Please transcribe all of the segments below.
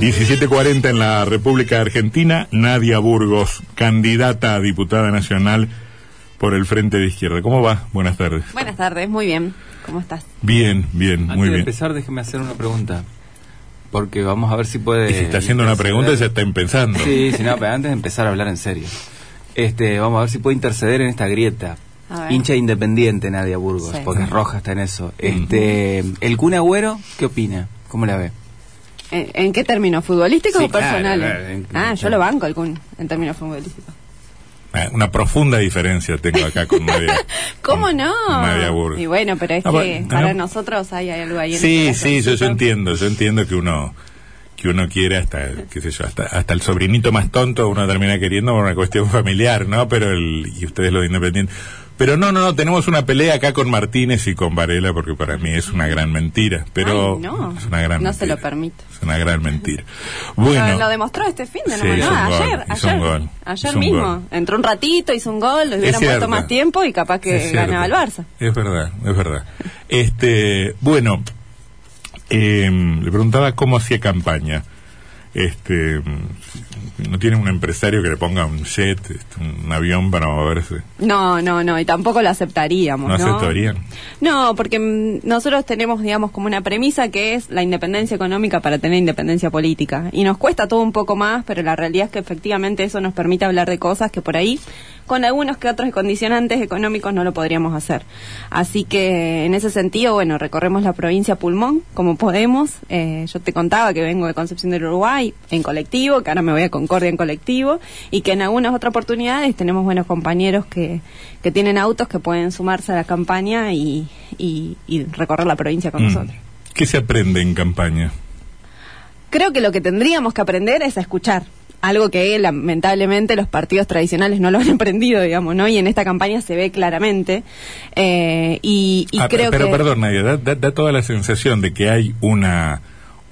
1740 en la República Argentina, Nadia Burgos, candidata a diputada nacional por el Frente de Izquierda. ¿Cómo va? Buenas tardes. Buenas tardes, muy bien. ¿Cómo estás? Bien, bien, Antes muy de bien. empezar, déjeme hacer una pregunta. Porque vamos a ver si puede. Y si está haciendo una pregunta, ya está empezando. Sí, sí, no, pero antes de empezar a hablar en serio. Este, vamos a ver si puede interceder en esta grieta. Hincha independiente, Nadia Burgos, Sí. porque Roja está en eso. Este, el Kun Agüero, ¿qué opina? ¿Cómo la ve? ¿En, en qué términos? ¿Futbolísticos Sí, o personales? claro, claro, en- ah, yo lo banco Kun, en términos futbolísticos. Ah, Una profunda diferencia tengo acá con Nadia. ¿Cómo con no? Burgos. Y bueno, pero es Ah, que para no. nosotros hay algo ahí en Sí, este sí, yo, yo entiendo, yo entiendo que uno que uno quiere hasta, qué sé yo, hasta, hasta el sobrinito más tonto uno termina queriendo por una cuestión familiar, ¿no? Pero el, y ustedes lo de independiente. Pero no, no, no, tenemos una pelea acá con Martínez y con Varela porque para mí es una gran mentira, pero Ay, no, es una gran no se mentira. lo permito. Es una gran mentira. Bueno, lo demostró este fin de Sí, no, ayer, ayer, un gol, ayer mismo. gol. Entró un ratito, hizo un gol, le hubieran puesto más tiempo y capaz que Es ganaba el Barça. Es verdad, es verdad. Este, bueno, eh, le preguntaba cómo hacía campaña. Este, no tiene un empresario que le ponga un jet, este, un avión para moverse. No, no, no, y tampoco lo aceptaríamos, ¿No ¿no? aceptarían? No, porque mm, nosotros tenemos, digamos, como una premisa que es la independencia económica para tener independencia política. Y nos cuesta todo un poco más, pero la realidad es que efectivamente eso nos permite hablar de cosas que por ahí, con algunos que otros condicionantes económicos, no lo podríamos hacer. Así que, en ese sentido, bueno, recorremos la provincia pulmón, como podemos. Eh, yo te contaba que vengo de Concepción del Uruguay en colectivo, que ahora me voy a Concordia en colectivo, y que en algunas otras oportunidades tenemos buenos compañeros que, que tienen autos que pueden sumarse a la campaña y, y- y recorrer la provincia con Mm. nosotros. ¿Qué se aprende en campaña? Creo que lo que tendríamos que aprender es a escuchar. Algo que lamentablemente los partidos tradicionales no lo han aprendido, digamos, ¿no? Y en esta campaña se ve claramente. Eh, y y Ah, creo pero que. perdón, Nadia, da, da- da toda la sensación de que hay una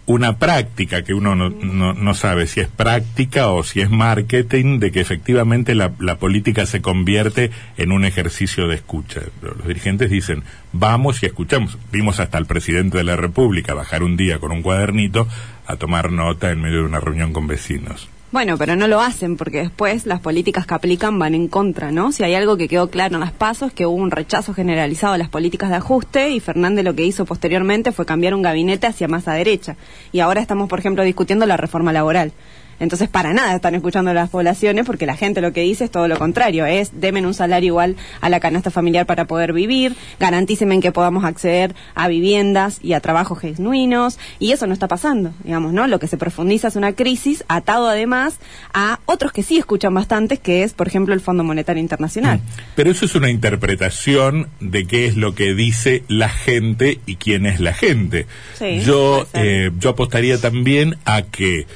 una práctica que uno no, no, no sabe si es práctica o si es marketing, de que efectivamente la, la política se convierte en un ejercicio de escucha. Los dirigentes dicen, vamos y escuchamos. Vimos hasta al presidente de la República bajar un día con un cuadernito a tomar nota en medio de una reunión con vecinos. Bueno, pero no lo hacen porque después las políticas que aplican van en contra, ¿no? Si hay algo que quedó claro en las pasos, que hubo un rechazo generalizado a las políticas de ajuste y Fernández lo que hizo posteriormente fue cambiar un gabinete hacia más a derecha. Y ahora estamos, por ejemplo, discutiendo la reforma laboral. Entonces, para nada están escuchando a las poblaciones porque la gente lo que dice es todo lo contrario, es demen un salario igual a la canasta familiar para poder vivir, garantícenme que podamos acceder a viviendas y a trabajos genuinos, y eso no está pasando, digamos, ¿no? Lo que se profundiza es una crisis atado además a otros que sí escuchan bastante, que es, por ejemplo, el Fondo Monetario Internacional. Pero eso es una interpretación de qué es lo que dice la gente y quién es la gente. Sí, yo, eh, yo apostaría también a que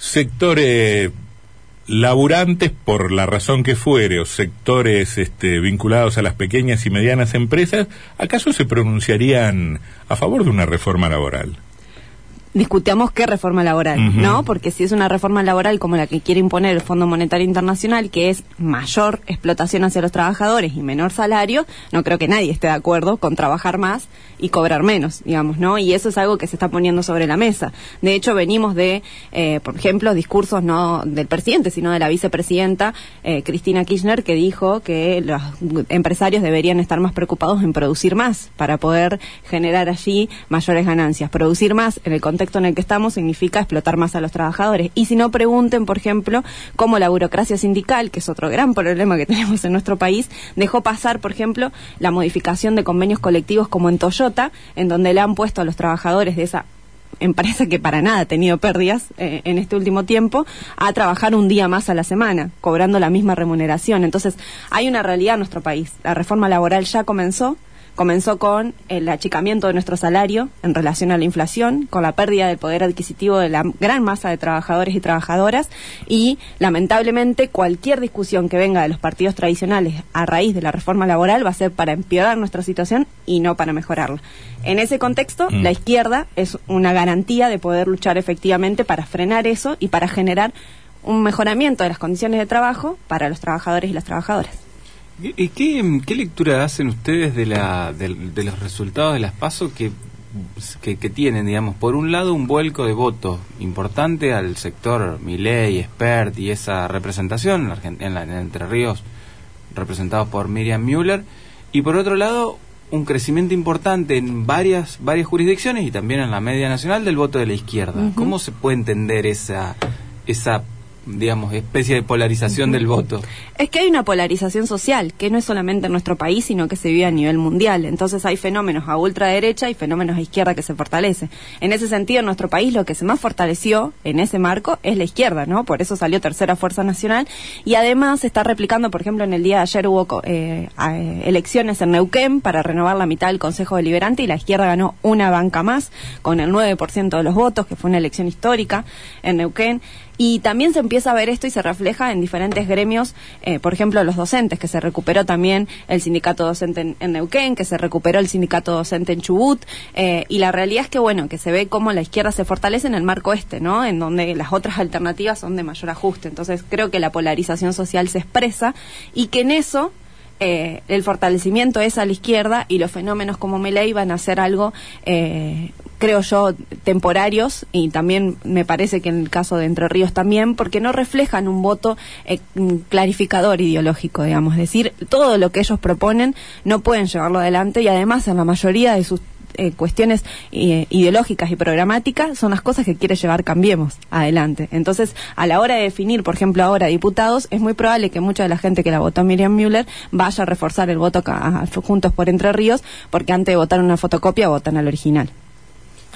sectores laburantes, por la razón que fuere, o sectores este, vinculados a las pequeñas y medianas empresas, ¿acaso se pronunciarían a favor de una reforma laboral? Discutamos qué reforma laboral. ¿no? Porque si es una reforma laboral como la que quiere imponer el Fondo Monetario Internacional, que es mayor explotación hacia los trabajadores y menor salario, no creo que nadie esté de acuerdo con trabajar más y cobrar menos, digamos, ¿no? Y eso es algo que se está poniendo sobre la mesa. De hecho, venimos de, eh, por ejemplo, discursos no del presidente, sino de la vicepresidenta eh, Cristina Kirchner, que dijo que los empresarios deberían estar más preocupados en producir más para poder generar allí mayores ganancias. Producir más en el contexto en el que estamos significa explotar más a los trabajadores. Y si no, pregunten, por ejemplo, cómo la burocracia sindical, que es otro gran problema que tenemos en nuestro país, dejó pasar, por ejemplo, la modificación de convenios colectivos como en Toyota, en donde le han puesto a los trabajadores de esa empresa que para nada ha tenido pérdidas eh, en este último tiempo, a trabajar un día más a la semana, cobrando la misma remuneración. Entonces, hay una realidad en nuestro país. La reforma laboral ya comenzó, comenzó con el achicamiento de nuestro salario en relación a la inflación, con la pérdida del poder adquisitivo de la gran masa de trabajadores y trabajadoras y lamentablemente cualquier discusión que venga de los partidos tradicionales a raíz de la reforma laboral va a ser para empeorar nuestra situación y no para mejorarla. En ese contexto, Mm. la izquierda es una garantía de poder luchar efectivamente para frenar eso y para generar un mejoramiento de las condiciones de trabajo para los trabajadores y las trabajadoras. ¿Y qué, qué lectura hacen ustedes de, la, del- de los resultados de las PASO que que, que tienen, digamos, por un lado un vuelco de votos importante al sector Miley, Expert y esa representación en, la- en Entre Ríos representados por Miriam Müller. Y por otro lado un crecimiento importante en varias varias jurisdicciones y también en la media nacional del voto de la izquierda. ¿Cómo se puede entender esa esa digamos especie de polarización del voto? Es que hay una polarización social, que no es solamente en nuestro país, sino que se vive a nivel mundial. Entonces hay fenómenos a ultraderecha y fenómenos a izquierda que se fortalecen. En ese sentido, en nuestro país lo que se más fortaleció en ese marco es la izquierda, ¿no? Por eso salió tercera fuerza nacional. Y además se está replicando, por ejemplo, en el día de ayer hubo co- eh, eh, elecciones en Neuquén para renovar la mitad del Consejo Deliberante y la izquierda ganó una banca más, con el 9% de los votos, que fue una elección histórica en Neuquén. Y también se empieza a ver esto y se refleja en diferentes gremios, eh, por ejemplo, los docentes, que se recuperó también el sindicato docente en, en Neuquén, que se recuperó el sindicato docente en Chubut, eh, y la realidad es que, bueno, que se ve cómo la izquierda se fortalece en el marco este, ¿no? En donde las otras alternativas son de mayor ajuste. Entonces, creo que la polarización social se expresa y que en eso eh, el fortalecimiento es a la izquierda y los fenómenos como Meley van a ser algo, eh, creo yo, temporarios y también me parece que en el caso de Entre Ríos también, porque no reflejan un voto eh, clarificador ideológico, digamos. Es decir, todo lo que ellos proponen no pueden llevarlo adelante y además en la mayoría de sus eh, cuestiones eh, ideológicas y programáticas son las cosas que quiere llevar Cambiemos adelante. Entonces, a la hora de definir, por ejemplo, ahora diputados, es muy probable que mucha de la gente que la votó Miriam Müller vaya a reforzar el voto Juntos por Entre Ríos, porque antes de votar una fotocopia votan al original.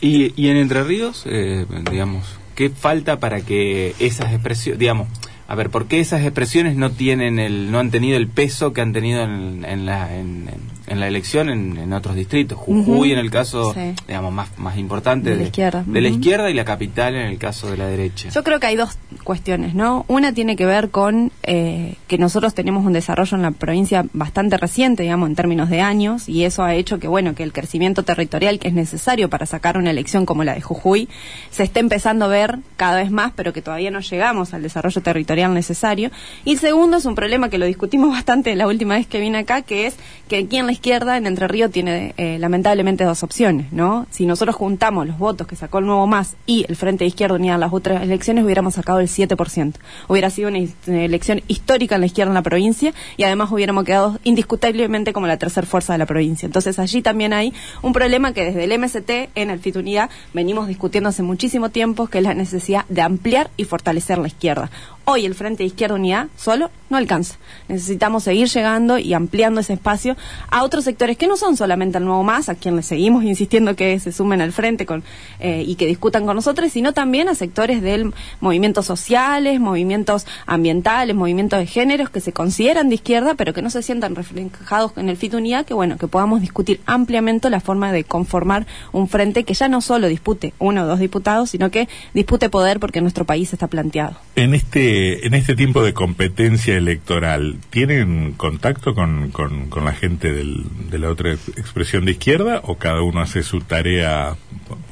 Y, y en Entre Ríos, eh, digamos, ¿qué falta para que esas expresiones, digamos, a ver, ¿por qué esas expresiones no tienen el, no han tenido el peso que han tenido en, la, en- en la elección en, en otros distritos? Jujuy en el caso, Sí. digamos, más, más importante De la izquierda. de la Ujú. izquierda y la capital en el caso de la derecha. Yo creo que hay dos cuestiones, ¿no? Una tiene que ver con eh, que nosotros tenemos un desarrollo en la provincia bastante reciente, digamos, en términos de años, y eso ha hecho que, bueno, que el crecimiento territorial que es necesario para sacar una elección como la de Jujuy se esté empezando a ver cada vez más, pero que todavía no llegamos al desarrollo territorial necesario. Y segundo es un problema que lo discutimos bastante la última vez que vine acá, que es que aquí en la izquierda, en Entre Ríos, tiene eh, lamentablemente dos opciones, ¿no? Si nosotros juntamos los votos que sacó el Nuevo Más y el Frente de Izquierda Unida en las otras elecciones, hubiéramos sacado el 7%. Hubiera sido una, elección histórica en la izquierda en la provincia y además hubiéramos quedado indiscutiblemente como la tercera fuerza de la provincia. Entonces allí también hay un problema que desde el MST en el FIT Unidad venimos discutiendo hace muchísimo tiempo, que es la necesidad de ampliar y fortalecer la izquierda. Hoy el Frente de Izquierda Unidad solo no alcanza. Necesitamos seguir llegando y ampliando ese espacio a otros sectores que no son solamente el Nuevo Más, a quien le seguimos insistiendo que se sumen al frente con, eh, y que discutan con nosotros, sino también a sectores del movimientos sociales, movimientos ambientales, movimientos de géneros que se consideran de izquierda, pero que no se sientan reflejados en el FIT Unidad, que bueno, que podamos discutir ampliamente la forma de conformar un frente que ya no solo dispute uno o dos diputados, sino que dispute poder porque nuestro país está planteado. En este en este tiempo de competencia electoral, ¿tienen contacto con, con, la gente de la otra ex- expresión de izquierda o cada uno hace su tarea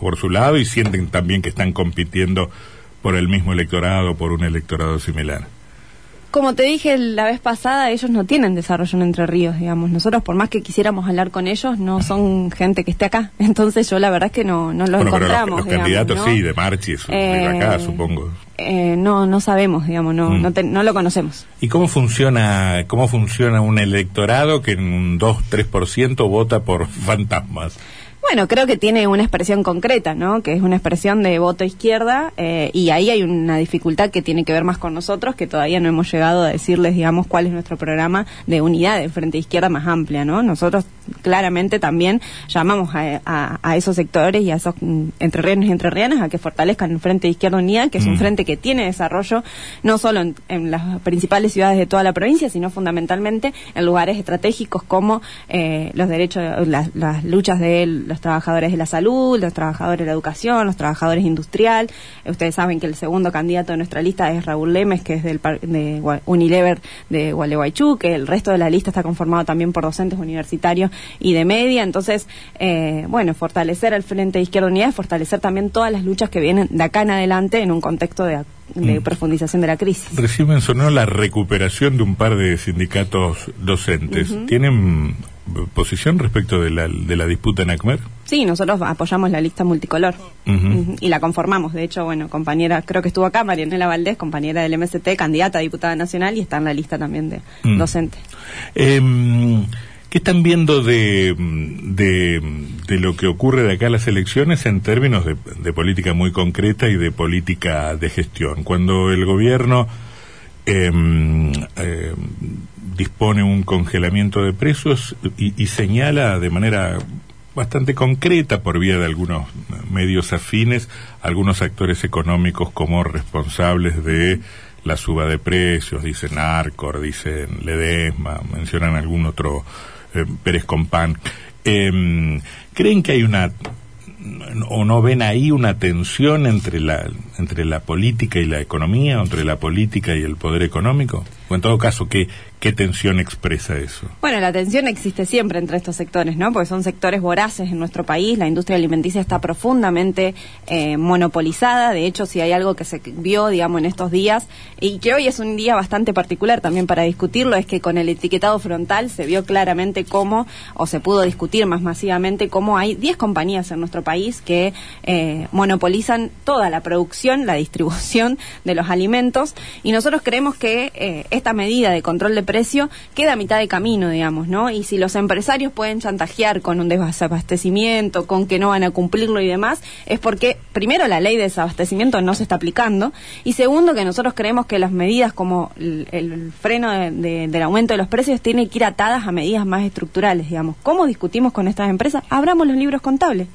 por su lado y sienten también que están compitiendo por el mismo electorado, por un electorado similar? Como te dije la vez pasada, ellos no tienen desarrollo en Entre Ríos, digamos. Nosotros, por más que quisiéramos hablar con ellos, no son gente que esté acá. Entonces, yo la verdad es que no, no los bueno, pero los, encontramos. los digamos, candidatos ¿no? sí, de Marchi, es de acá, Eh, supongo. eh, no, no sabemos, digamos, no, Mm. no, te- no lo conocemos. ¿Y cómo funciona cómo funciona un electorado que en un 2-3% vota por fantasmas? Bueno, creo que tiene una expresión concreta, ¿no? Que es una expresión de voto izquierda eh, y ahí hay una dificultad que tiene que ver más con nosotros, que todavía no hemos llegado a decirles, digamos, cuál es nuestro programa de unidad de frente izquierda más amplia, ¿no? Nosotros claramente también llamamos a, a- a esos sectores y a esos mm, entrerrianos y entrerrianas a que fortalezcan el frente izquierda unida, que es un Mm. frente que tiene desarrollo no solo en, en las principales ciudades de toda la provincia, sino fundamentalmente en lugares estratégicos como eh, los derechos, las, las luchas de los trabajadores de la salud, los trabajadores de la educación, los trabajadores industrial. Ustedes saben que el segundo candidato de nuestra lista es Raúl Lemes, que es del par- de Unilever de Gualeguaychú, que el resto de la lista está conformado también por docentes universitarios y de media. Entonces, eh, bueno, fortalecer al Frente de Izquierda Unida es fortalecer también todas las luchas que vienen de acá en adelante en un contexto de, de Mm. profundización de la crisis. Recién mencionó la recuperación de un par de sindicatos docentes. ¿Tienen posición respecto de la, de la disputa en ACMER? Sí, nosotros apoyamos la lista multicolor y la conformamos. De hecho, bueno, compañera, creo que estuvo acá, Marianela Valdés, compañera del MST, candidata a diputada nacional y está en la lista también de Mm. docente. Em, ¿Qué están viendo de, de, de lo que ocurre de acá a las elecciones en términos de, de política muy concreta y de política de gestión? Cuando el gobierno em, em, dispone un congelamiento de precios y, y señala de manera bastante concreta por vía de algunos medios afines algunos actores económicos como responsables de la suba de precios, dicen Arcor, dicen Ledesma, mencionan algún otro eh, Pérez Compán. Em, ¿Creen que hay una o no ven ahí una tensión entre la entre la política y la economía, entre la política y el poder económico? En todo caso, ¿qué, qué tensión expresa eso? Bueno, la tensión existe siempre entre estos sectores, ¿no? Porque son sectores voraces en nuestro país. La industria alimenticia está profundamente eh, monopolizada. De hecho, si hay algo que se vio, digamos, en estos días, y que hoy es un día bastante particular también para discutirlo, es que con el etiquetado frontal se vio claramente cómo, o se pudo discutir más masivamente, cómo hay 10 compañías en nuestro país que eh, monopolizan toda la producción, la distribución de los alimentos. Y nosotros creemos que eh, esta medida de control de precio queda a mitad de camino, digamos, ¿no? Y si los empresarios pueden chantajear con un desabastecimiento, con que no van a cumplirlo y demás, es porque, primero, la ley de desabastecimiento no se está aplicando, y segundo, que nosotros creemos que las medidas como el, el freno de- de- del aumento de los precios tienen que ir atadas a medidas más estructurales, digamos. ¿Cómo discutimos con estas empresas? Abramos los libros contables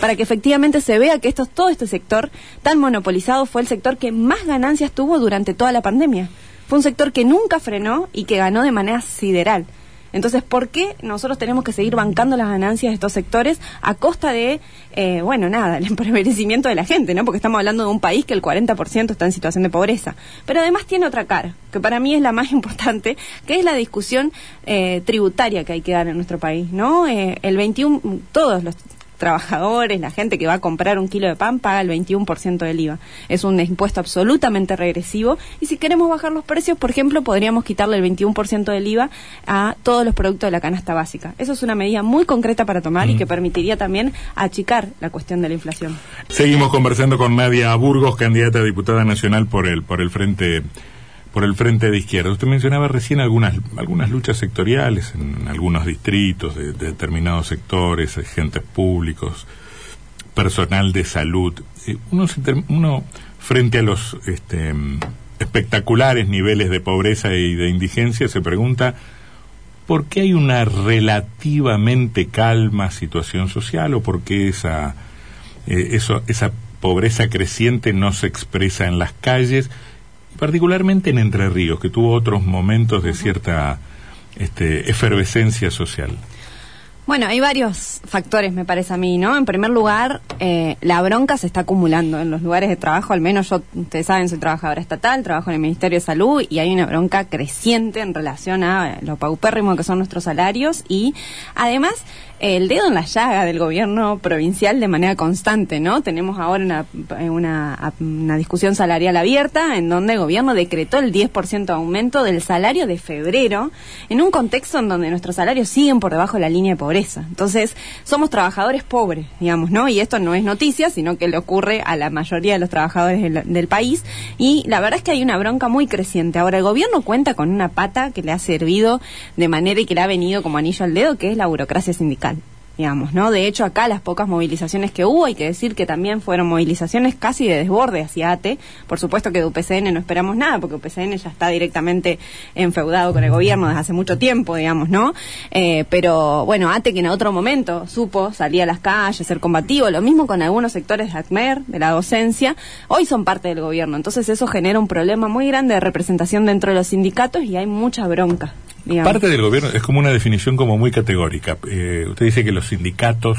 para que efectivamente se vea que esto, todo este sector tan monopolizado fue el sector que más ganancias tuvo durante toda la pandemia. Fue un sector que nunca frenó y que ganó de manera sideral. Entonces, ¿por qué nosotros tenemos que seguir bancando las ganancias de estos sectores a costa de, eh, bueno, nada, el empobrecimiento de la gente, ¿no? Porque estamos hablando de un país que el 40% está en situación de pobreza. Pero además tiene otra cara, que para mí es la más importante, que es la discusión eh, tributaria que hay que dar en nuestro país, ¿no? Eh, el 21, todos los trabajadores, la gente que va a comprar un kilo de pan paga el 21% del IVA. Es un impuesto absolutamente regresivo y si queremos bajar los precios, por ejemplo, podríamos quitarle el 21% del IVA a todos los productos de la canasta básica. Eso es una medida muy concreta para tomar y que permitiría también achicar la cuestión de la inflación. Seguimos conversando con Nadia Burgos, candidata a diputada nacional por el por el frente por el frente de izquierda. Usted mencionaba recién algunas algunas luchas sectoriales en algunos distritos de, de determinados sectores, agentes públicos, personal de salud. Eh, Uno, se uno frente a los este, espectaculares niveles de pobreza y de indigencia se pregunta ¿Por qué hay una relativamente calma situación social o por qué esa, eh, esa pobreza creciente no se expresa en las calles, particularmente en Entre Ríos, que tuvo otros momentos de cierta este, efervescencia social? Bueno, hay varios factores, me parece a mí, ¿no? En primer lugar, eh, la bronca se está acumulando en los lugares de trabajo, al menos yo, ustedes saben, soy trabajadora estatal, trabajo en el Ministerio de Salud y hay una bronca creciente en relación a lo paupérrimo que son nuestros salarios y además el dedo en la llaga del gobierno provincial de manera constante, ¿no? Tenemos ahora una, una, discusión salarial abierta en donde el gobierno decretó el 10% de aumento del salario de febrero en un contexto en donde nuestros salarios siguen por debajo de la línea de pobreza. Entonces, somos trabajadores pobres, digamos, ¿no? Y esto no es noticia, sino que le ocurre a la mayoría de los trabajadores del, del país y la verdad es que hay una bronca muy creciente. Ahora, el gobierno cuenta con una pata que le ha servido de manera y que le ha venido como anillo al dedo, que es la burocracia sindical digamos, ¿no? De hecho, acá las pocas movilizaciones que hubo, hay que decir que también fueron movilizaciones casi de desborde hacia ATE. Por supuesto que de UPCN no esperamos nada, porque UPCN ya está directamente enfeudado con el gobierno desde hace mucho tiempo, digamos, ¿no? Eh, pero, bueno, ATE que en otro momento supo salir a las calles, ser combativo, lo mismo con algunos sectores de ACMER, de la docencia, hoy son parte del gobierno. Entonces eso genera un problema muy grande de representación dentro de los sindicatos y hay mucha bronca. Parte del gobierno es como una definición como muy categórica. Eh, usted dice que los sindicatos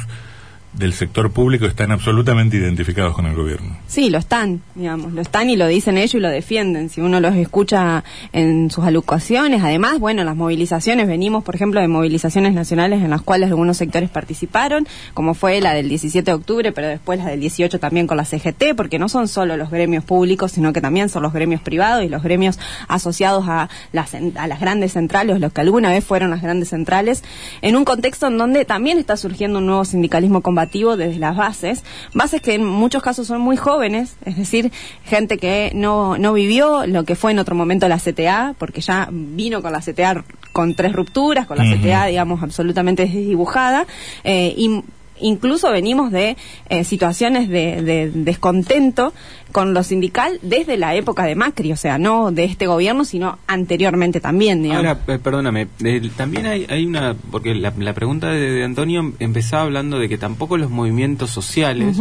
del sector público están absolutamente identificados con el gobierno. Sí, lo están, digamos, lo están y lo dicen ellos y lo defienden. Si uno los escucha en sus alocuciones, además, bueno, las movilizaciones, venimos, por ejemplo, de movilizaciones nacionales en las cuales algunos sectores participaron, como fue la del 17 de octubre, pero después la del 18 también con la CGT, porque no son solo los gremios públicos, sino que también son los gremios privados y los gremios asociados a las, a las grandes centrales, los que alguna vez fueron las grandes centrales, en un contexto en donde también está surgiendo un nuevo sindicalismo combativo desde las bases, bases que en muchos casos son muy jóvenes, es decir, gente que no, no vivió lo que fue en otro momento la CTA, porque ya vino con la CTA con tres rupturas, con la CTA, digamos, absolutamente desdibujada, eh, y incluso venimos de eh, situaciones de, descontento con lo sindical desde la época de Macri, o sea, no de este gobierno, sino anteriormente también. Digamos. Ahora, eh, perdóname, también hay, hay una, porque la, pregunta de, Antonio empezaba hablando de que tampoco los movimientos sociales,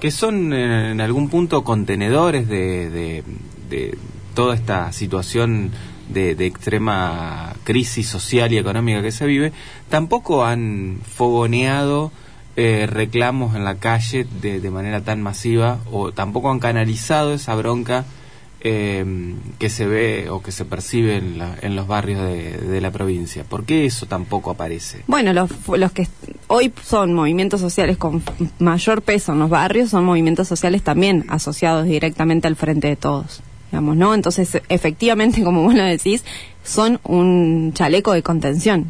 que son eh, en algún punto contenedores de, de, toda esta situación de, de, extrema crisis social y económica que se vive, tampoco han fogoneado eh, reclamos en la calle de, de, manera tan masiva o tampoco han canalizado esa bronca eh, que se ve o que se percibe en, en los barrios de, la provincia. ¿Por qué eso tampoco aparece? Bueno, los, los que hoy son movimientos sociales con mayor peso en los barrios son movimientos sociales también asociados directamente al frente de todos. Digamos, ¿no? Entonces, efectivamente, como vos lo decís, son un chaleco de contención.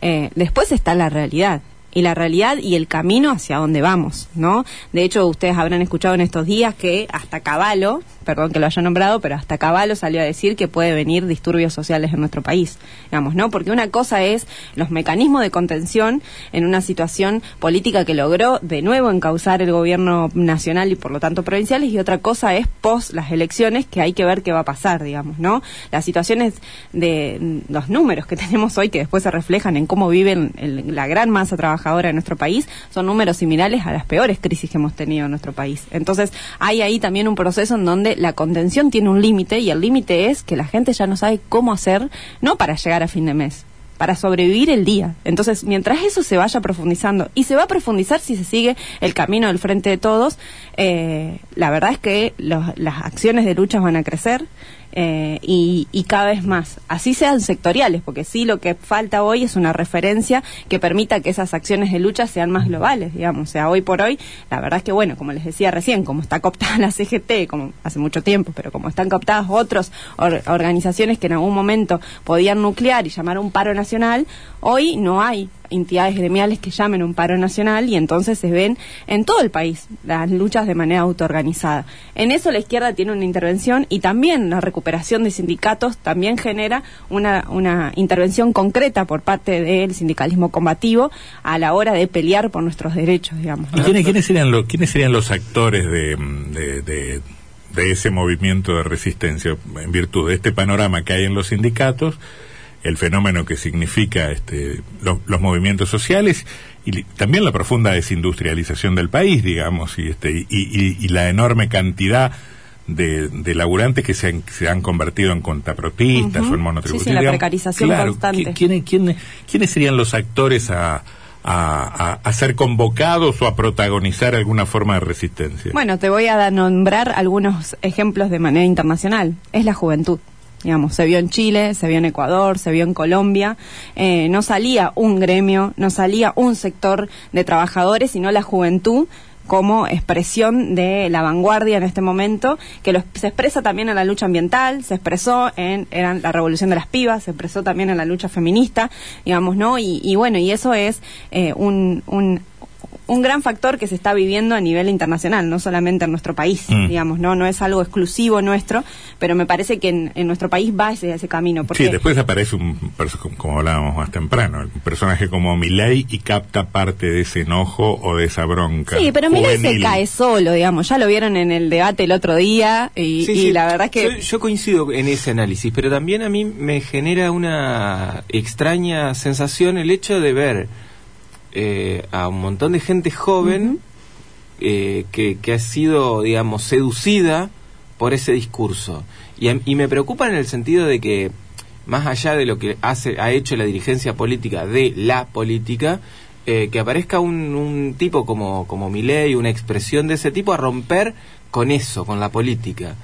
Eh, después está la realidad y la realidad y el camino hacia donde vamos, ¿no? De hecho, ustedes habrán escuchado en estos días que hasta Caballo, perdón que lo haya nombrado, pero hasta Caballo salió a decir que puede venir disturbios sociales en nuestro país, digamos, ¿no? Porque una cosa es los mecanismos de contención en una situación política que logró de nuevo encauzar el gobierno nacional y por lo tanto provinciales y otra cosa es post las elecciones que hay que ver qué va a pasar, digamos, ¿no? Las situaciones de los números que tenemos hoy que después se reflejan en cómo viven la gran masa trabajadora de nuestro país son números similares a las peores crisis que hemos tenido en nuestro país. Entonces, hay ahí también un proceso en donde la contención tiene un límite y el límite es que la gente ya no sabe cómo hacer, no para llegar a fin de mes, para sobrevivir el día. Entonces, mientras eso se vaya profundizando, y se va a profundizar si se sigue el camino del frente de todos, eh, la verdad es que las acciones de lucha van a crecer, eh, y, cada vez más. Así sean sectoriales, porque sí lo que falta hoy es una referencia que permita que esas acciones de lucha sean más globales, digamos. O sea, hoy por hoy, la verdad es que, bueno, como les decía recién, como está cooptada la CGT, como hace mucho tiempo, pero como están cooptadas otras organizaciones que en algún momento podían nuclear y llamar un paro nacional, hoy no hay entidades gremiales que llamen un paro nacional y entonces se ven en todo el país las luchas de manera autoorganizada. En eso la izquierda tiene una intervención y también la recuperación de sindicatos también genera una, una intervención concreta por parte del sindicalismo combativo a la hora de pelear por nuestros derechos, digamos. ¿Quiénes, serían los, ¿Quiénes serían los actores de, de de ese movimiento de resistencia en virtud de este panorama que hay en los sindicatos el fenómeno que significa este, los movimientos sociales y también la profunda desindustrialización del país, digamos, y, este, y, la enorme cantidad de, de laburantes que se han, se han convertido en contapropistas o en monotributistas. Sí, la precarización constante. ¿quiénes, quiénes, serían los actores a, a, a, ser convocados o a protagonizar alguna forma de resistencia? Bueno, te voy a nombrar algunos ejemplos de manera internacional. Es la juventud digamos, se vio en Chile, se vio en Ecuador, se vio en Colombia, eh, no salía un gremio, no salía un sector de trabajadores, sino la juventud como expresión de la vanguardia en este momento, que se expresa también en la lucha ambiental, se expresó en eran la revolución de las pibas, se expresó también en la lucha feminista, digamos, ¿no? Y, bueno, y eso es eh, un un gran factor que se está viviendo a nivel internacional, no solamente en nuestro país, mm. digamos, no no es algo exclusivo nuestro, pero me parece que en, nuestro país va ese, ese camino. Porque... Sí, después aparece un, como hablábamos más temprano, un personaje como Milei y capta parte de ese enojo o de esa bronca. Sí, pero Milei se cae solo, digamos, ya lo vieron en el debate el otro día y, la verdad es que... yo coincido en ese análisis, pero también a mí me genera una extraña sensación el hecho de ver eh, a un montón de gente joven eh, que, que, ha sido, digamos, seducida por ese discurso. Y, y, me preocupa en el sentido de que, más allá de lo que hace, ha hecho la dirigencia política de la política, eh, que aparezca un, un tipo como, como Milei, una expresión de ese tipo, a romper con eso, con la política.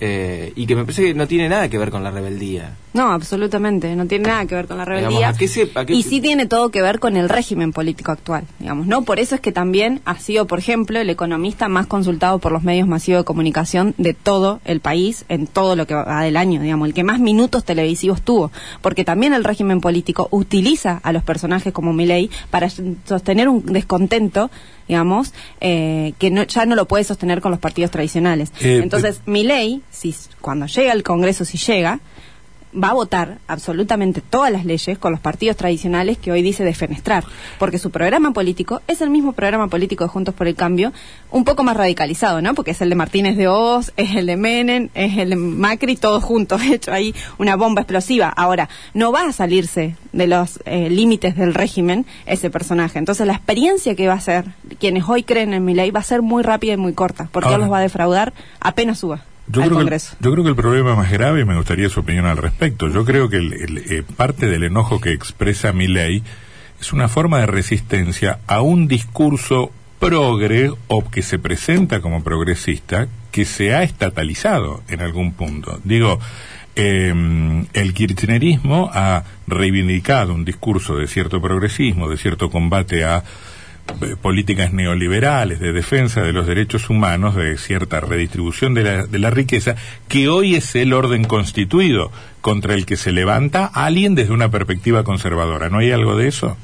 Eh, y que me parece que no tiene nada que ver con la rebeldía. No, absolutamente, no tiene nada que ver con la rebeldía. Digamos, ¿a qué se- a qué- Y sí tiene todo que ver con el régimen político actual, digamos, ¿no? Por eso es que también ha sido, por ejemplo, el economista más consultado por los medios masivos de comunicación de todo el país en todo lo que va del año, digamos, el que más minutos televisivos tuvo, porque también el régimen político utiliza a los personajes como Milei para sostener un descontento digamos, eh, que no, ya no lo puede sostener con los partidos tradicionales. Eh, Entonces, Milei, si cuando llega al Congreso, si llega, va a votar absolutamente todas las leyes con los partidos tradicionales que hoy dice defenestrar, porque su programa político es el mismo programa político de Juntos por el Cambio, un poco más radicalizado, ¿no? Porque es el de Martínez de Oz, es el de Menem, es el de Macri, todos juntos, hecho ahí una bomba explosiva. Ahora, no va a salirse de los eh, límites del régimen ese personaje. Entonces, la experiencia que va a hacer quienes hoy creen en mi ley va a ser muy rápida y muy corta, porque Ahora- él los va a defraudar apenas suba Yo al creo, que, yo creo que el problema más grave, y me gustaría su opinión al respecto, yo creo que el- el, eh, parte del enojo que expresa mi ley es una forma de resistencia a un discurso progre o que se presenta como progresista que se ha estatalizado en algún punto. Digo, eh, el kirchnerismo ha reivindicado un discurso de cierto progresismo, de cierto combate a eh, políticas neoliberales de defensa de los derechos humanos, de cierta redistribución de la, de la riqueza, que hoy es el orden constituido contra el que se levanta alguien desde una perspectiva conservadora. ¿No hay algo de eso?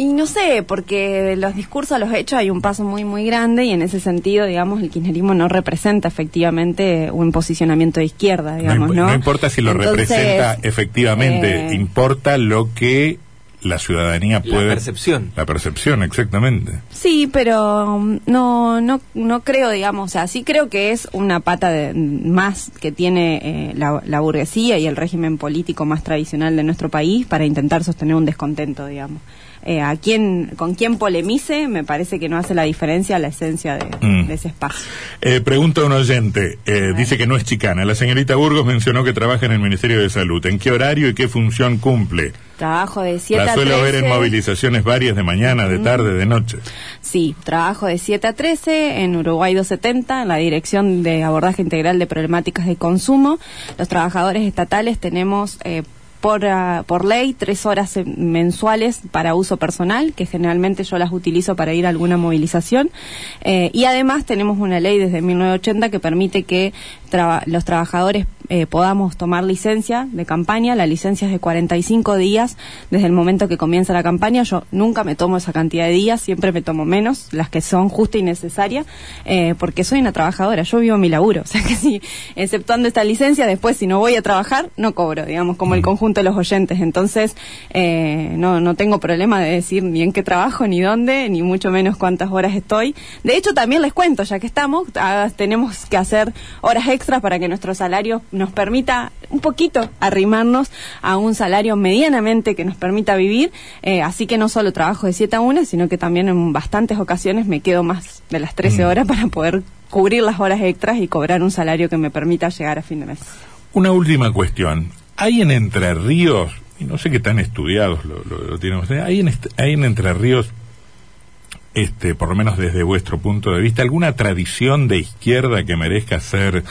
Y no sé, porque de los discursos a los hechos hay un paso muy, muy grande y en ese sentido, digamos, el kirchnerismo no representa efectivamente un posicionamiento de izquierda, digamos, imp- ¿no? importa si lo Entonces, representa efectivamente, eh, importa lo que la ciudadanía La puede... percepción. La percepción, exactamente. Sí, pero um, no, no, no creo, digamos, o sea, sí creo que es una pata de, más que tiene eh, la, la burguesía y el régimen político más tradicional de nuestro país para intentar sostener un descontento, digamos. Eh, a quién, con quién polemice, me parece que no hace la diferencia la esencia de, Mm. de ese espacio. Eh, pregunta un oyente, eh, dice que no es chicana. La señorita Burgos mencionó que trabaja en el Ministerio de Salud. ¿En qué horario y qué función cumple? Trabajo de 7 La a suelo 13. ver en movilizaciones varias de mañana, de tarde, de noche. Sí, trabajo de 7 a 13 en Uruguay 270, en la Dirección de Abordaje Integral de Problemáticas de Consumo. Los trabajadores estatales tenemos eh, por, ah, por ley tres horas mensuales para uso personal, que generalmente yo las utilizo para ir a alguna movilización. Eh, y además tenemos una ley desde 1980 que permite que traba- los trabajadores eh, podamos tomar licencia de campaña. La licencia es de 45 días desde el momento que comienza la campaña. Yo nunca me tomo esa cantidad de días, siempre me tomo menos, las que son justas y necesarias, eh, porque soy una trabajadora, yo vivo mi laburo. O sea que si, exceptuando esta licencia, después si no voy a trabajar, no cobro, digamos, como el conjunto de los oyentes. Entonces, eh, no, no tengo problema de decir ni en qué trabajo, ni dónde, ni mucho menos cuántas horas estoy. De hecho, también les cuento, ya que estamos, ah, tenemos que hacer horas extras para que nuestro salario nos permita un poquito arrimarnos a un salario medianamente que nos permita vivir. Eh, así que no solo trabajo de 7 a 1, sino que también en bastantes ocasiones me quedo más de las 13 horas para poder cubrir las horas extras y cobrar un salario que me permita llegar a fin de mes. Una última cuestión. ¿Hay en Entre Ríos, y no sé qué tan estudiados lo, lo- lo tienen ustedes, ¿hay en, hay en Entre Ríos, este, por lo menos desde vuestro punto de vista, alguna tradición de izquierda que merezca ser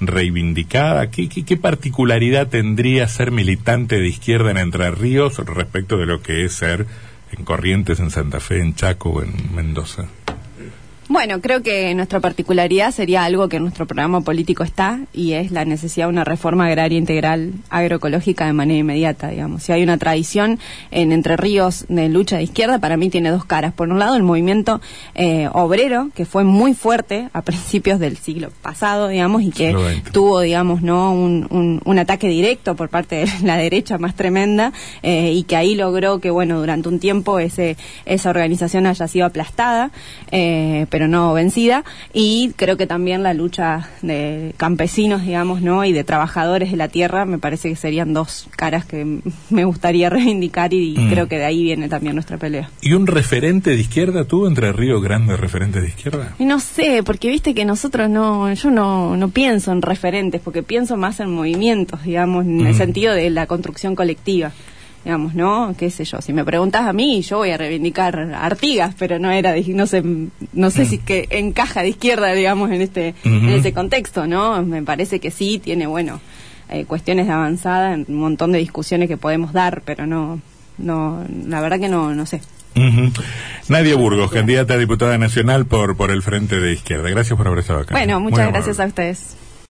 reivindicada? ¿Qué, qué, qué particularidad tendría ser militante de izquierda en Entre Ríos respecto de lo que es ser en Corrientes, en Santa Fe, en Chaco o en Mendoza? Bueno, creo que nuestra particularidad sería algo que en nuestro programa político está y es la necesidad de una reforma agraria integral agroecológica de manera inmediata, digamos. Si hay una tradición en Entre Ríos de lucha de izquierda, para mí tiene dos caras. Por un lado, el movimiento eh, obrero, que fue muy fuerte a principios del siglo pasado, digamos, y que tuvo, digamos, no un, un- un ataque directo por parte de la derecha más tremenda eh, y que ahí logró que, bueno, durante un tiempo ese, esa organización haya sido aplastada, eh, pero no vencida. Y creo que también la lucha de campesinos, digamos, ¿no? Y de trabajadores de la tierra, me parece que serían dos caras que me gustaría reivindicar y, Mm. creo que de ahí viene también nuestra pelea. ¿Y un referente de izquierda tuvo Entre Ríos grandes referentes de izquierda? Y no sé, porque viste que nosotros no, yo no, no pienso en referentes, porque pienso más en movimientos, digamos, en el Mm. sentido de la construcción colectiva. Digamos, ¿no? ¿Qué sé yo? Si me preguntas a mí, yo voy a reivindicar a Artigas, pero no era, de- no sé, no sé si que encaja de izquierda, digamos, en este, en ese contexto, ¿no? Me parece que sí, tiene, bueno, eh, cuestiones de avanzada, un montón de discusiones que podemos dar, pero no, no, la verdad que no, no sé. Nadia Burgos, candidata a diputada nacional por, por el Frente de Izquierda. Gracias por haber estado acá. Bueno, muchas gracias a ustedes.